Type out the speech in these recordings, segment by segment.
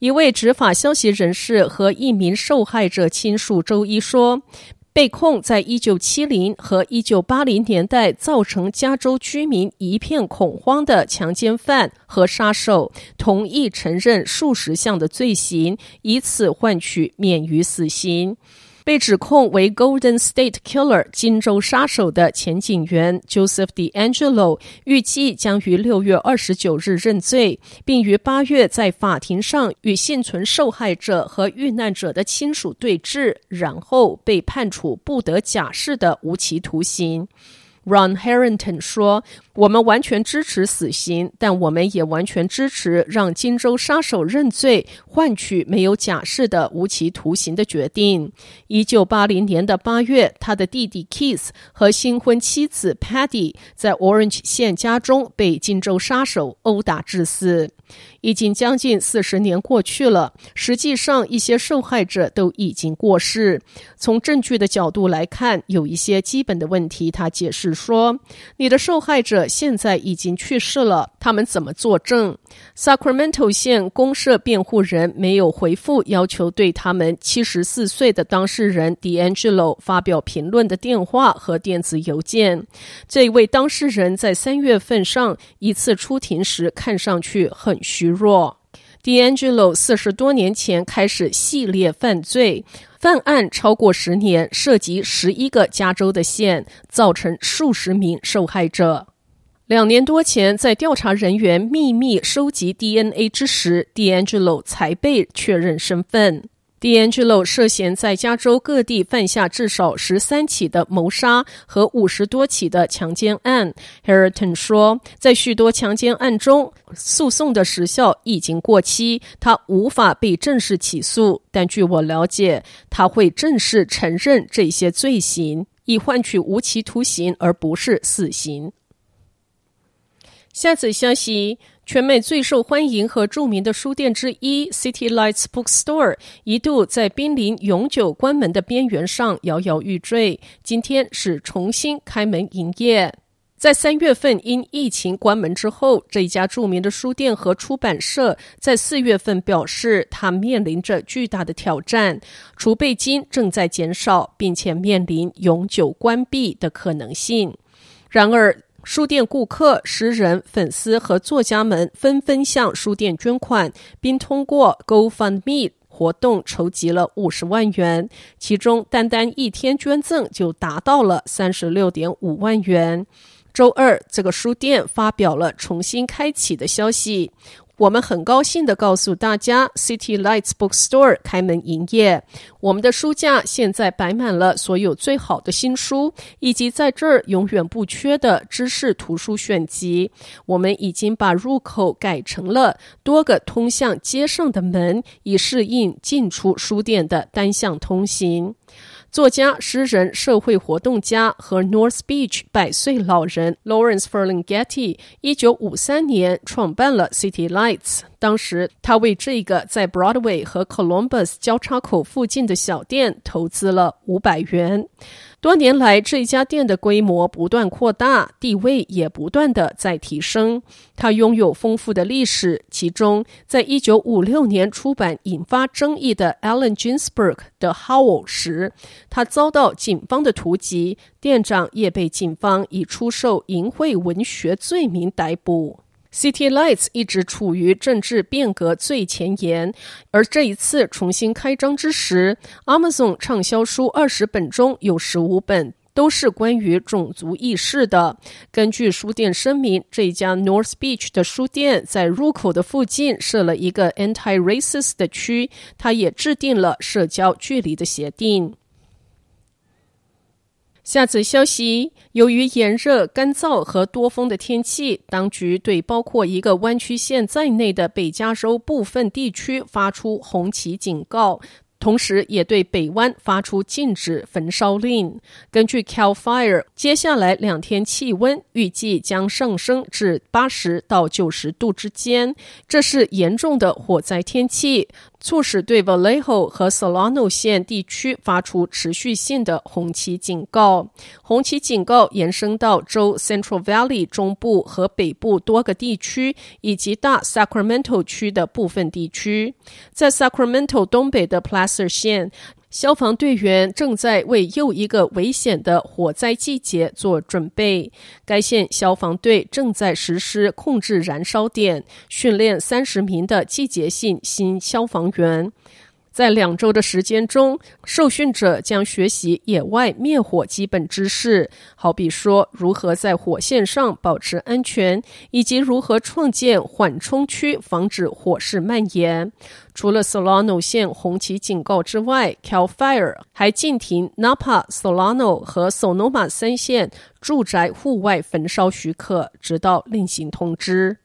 一位执法消息人士和一名受害者亲属周一说，被控在一九七零和一九八零年代造成加州居民一片恐慌的强奸犯和杀手，同意承认数十项的罪行，以此换取免于死刑。被指控为 Golden State Killer 金州杀手的前警员 Joseph D'Angelo，预计将于六月二十九日认罪，并于八月在法庭上与幸存受害者和遇难者的亲属对峙，然后被判处不得假释的无期徒刑。Ron Harrington 说：“我们完全支持死刑，但我们也完全支持让金州杀手认罪，换取没有假释的无期徒刑的决定。”一九八零年的八月，他的弟弟 Keith 和新婚妻子 Patty 在 Orange 县家中被金州杀手殴打致死。已经将近四十年过去了，实际上一些受害者都已经过世。从证据的角度来看，有一些基本的问题。他解释说：“你的受害者现在已经去世了，他们怎么作证？”Sacramento 县公社辩护人没有回复要求对他们七十四岁的当事人 D'Angelo 发表评论的电话和电子邮件。这位当事人在三月份上一次出庭时看上去很虚弱。D'Angelo 四十多年前开始系列犯罪，犯案超过十年，涉及十一个加州的县，造成数十名受害者。两年多前，在调查人员秘密收集 DNA 之时，D'Angelo 才被确认身份。D'Angelo 涉嫌在加州各地犯下至少十三起的谋杀和五十多起的强奸案。Harrington 说，在许多强奸案中，诉讼的时效已经过期，他无法被正式起诉。但据我了解，他会正式承认这些罪行，以换取无期徒刑，而不是死刑。下次消息。全美最受欢迎和著名的书店之一 City Lights Bookstore 一度在濒临永久关门的边缘上摇摇欲坠，今天是重新开门营业。在三月份因疫情关门之后，这一家著名的书店和出版社在四月份表示，它面临着巨大的挑战，储备金正在减少，并且面临永久关闭的可能性。然而，书店顾客、诗人、粉丝和作家们纷纷向书店捐款，并通过 GoFundMe 活动筹集了五十万元，其中单单一天捐赠就达到了三十六点五万元。周二，这个书店发表了重新开启的消息。我们很高兴地告诉大家，City Lights Bookstore 开门营业。我们的书架现在摆满了所有最好的新书，以及在这儿永远不缺的知识图书选集。我们已经把入口改成了多个通向街上的门，以适应进出书店的单向通行。作家、诗人、社会活动家和 North Beach 百岁老人 Lawrence Ferlinghetti 一九五三年创办了 City Lights。当时，他为这个在 Broadway 和 Columbus 交叉口附近的小店投资了五百元。多年来，这家店的规模不断扩大，地位也不断的在提升。它拥有丰富的历史，其中，在一九五六年出版引发争议的 Allen Ginsberg 的《Howl》时，他遭到警方的突击，店长也被警方以出售淫秽文学罪名逮捕。City Lights 一直处于政治变革最前沿，而这一次重新开张之时，Amazon 畅销书二十本中有十五本都是关于种族意识的。根据书店声明，这家 North Beach 的书店在入口的附近设了一个 anti-racist 的区，它也制定了社交距离的协定。下则消息，由于炎热、干燥和多风的天气，当局对包括一个湾区县在内的北加州部分地区发出红旗警告。同时，也对北湾发出禁止焚烧令。根据 Cal Fire，接下来两天气温预计将上升至八十到九十度之间，这是严重的火灾天气。促使对 Vallejo 和 Solano 县地区发出持续性的红旗警告。红旗警告延伸到州 Central Valley 中部和北部多个地区，以及大 Sacramento 区的部分地区。在 Sacramento 东北的 Placer 县。消防队员正在为又一个危险的火灾季节做准备。该县消防队正在实施控制燃烧点，训练三十名的季节性新消防员。在两周的时间中，受训者将学习野外灭火基本知识，好比说如何在火线上保持安全，以及如何创建缓冲区，防止火势蔓延。除了 Solano 县红旗警告之外，Cal Fire 还禁停 Napa、Solano 和 Sonoma 三县住宅户外焚烧许可，直到另行通知。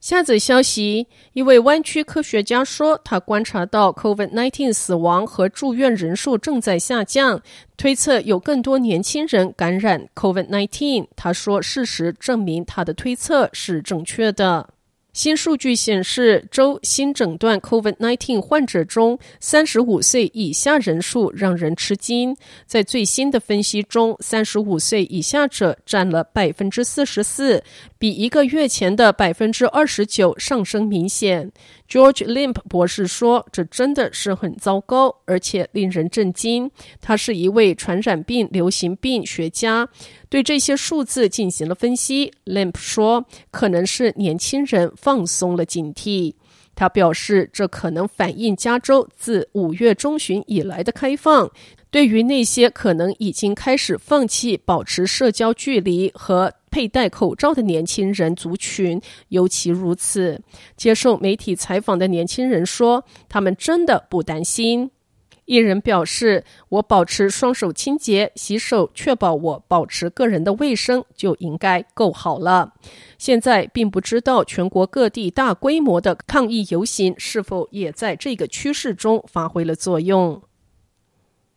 下则消息，一位湾区科学家说，他观察到 COVID-19 死亡和住院人数正在下降，推测有更多年轻人感染 COVID-19。他说，事实证明他的推测是正确的。新数据显示，周新诊断 COVID-19 患者中，三十五岁以下人数让人吃惊。在最新的分析中，三十五岁以下者占了百分之四十四，比一个月前的百分之二十九上升明显。George Limp 博士说：“这真的是很糟糕，而且令人震惊。”他是一位传染病流行病学家，对这些数字进行了分析。Limp 说：“可能是年轻人放松了警惕。”他表示，这可能反映加州自五月中旬以来的开放。对于那些可能已经开始放弃保持社交距离和佩戴口罩的年轻人族群，尤其如此。接受媒体采访的年轻人说：“他们真的不担心。”一人表示：“我保持双手清洁、洗手，确保我保持个人的卫生，就应该够好了。”现在并不知道全国各地大规模的抗议游行是否也在这个趋势中发挥了作用。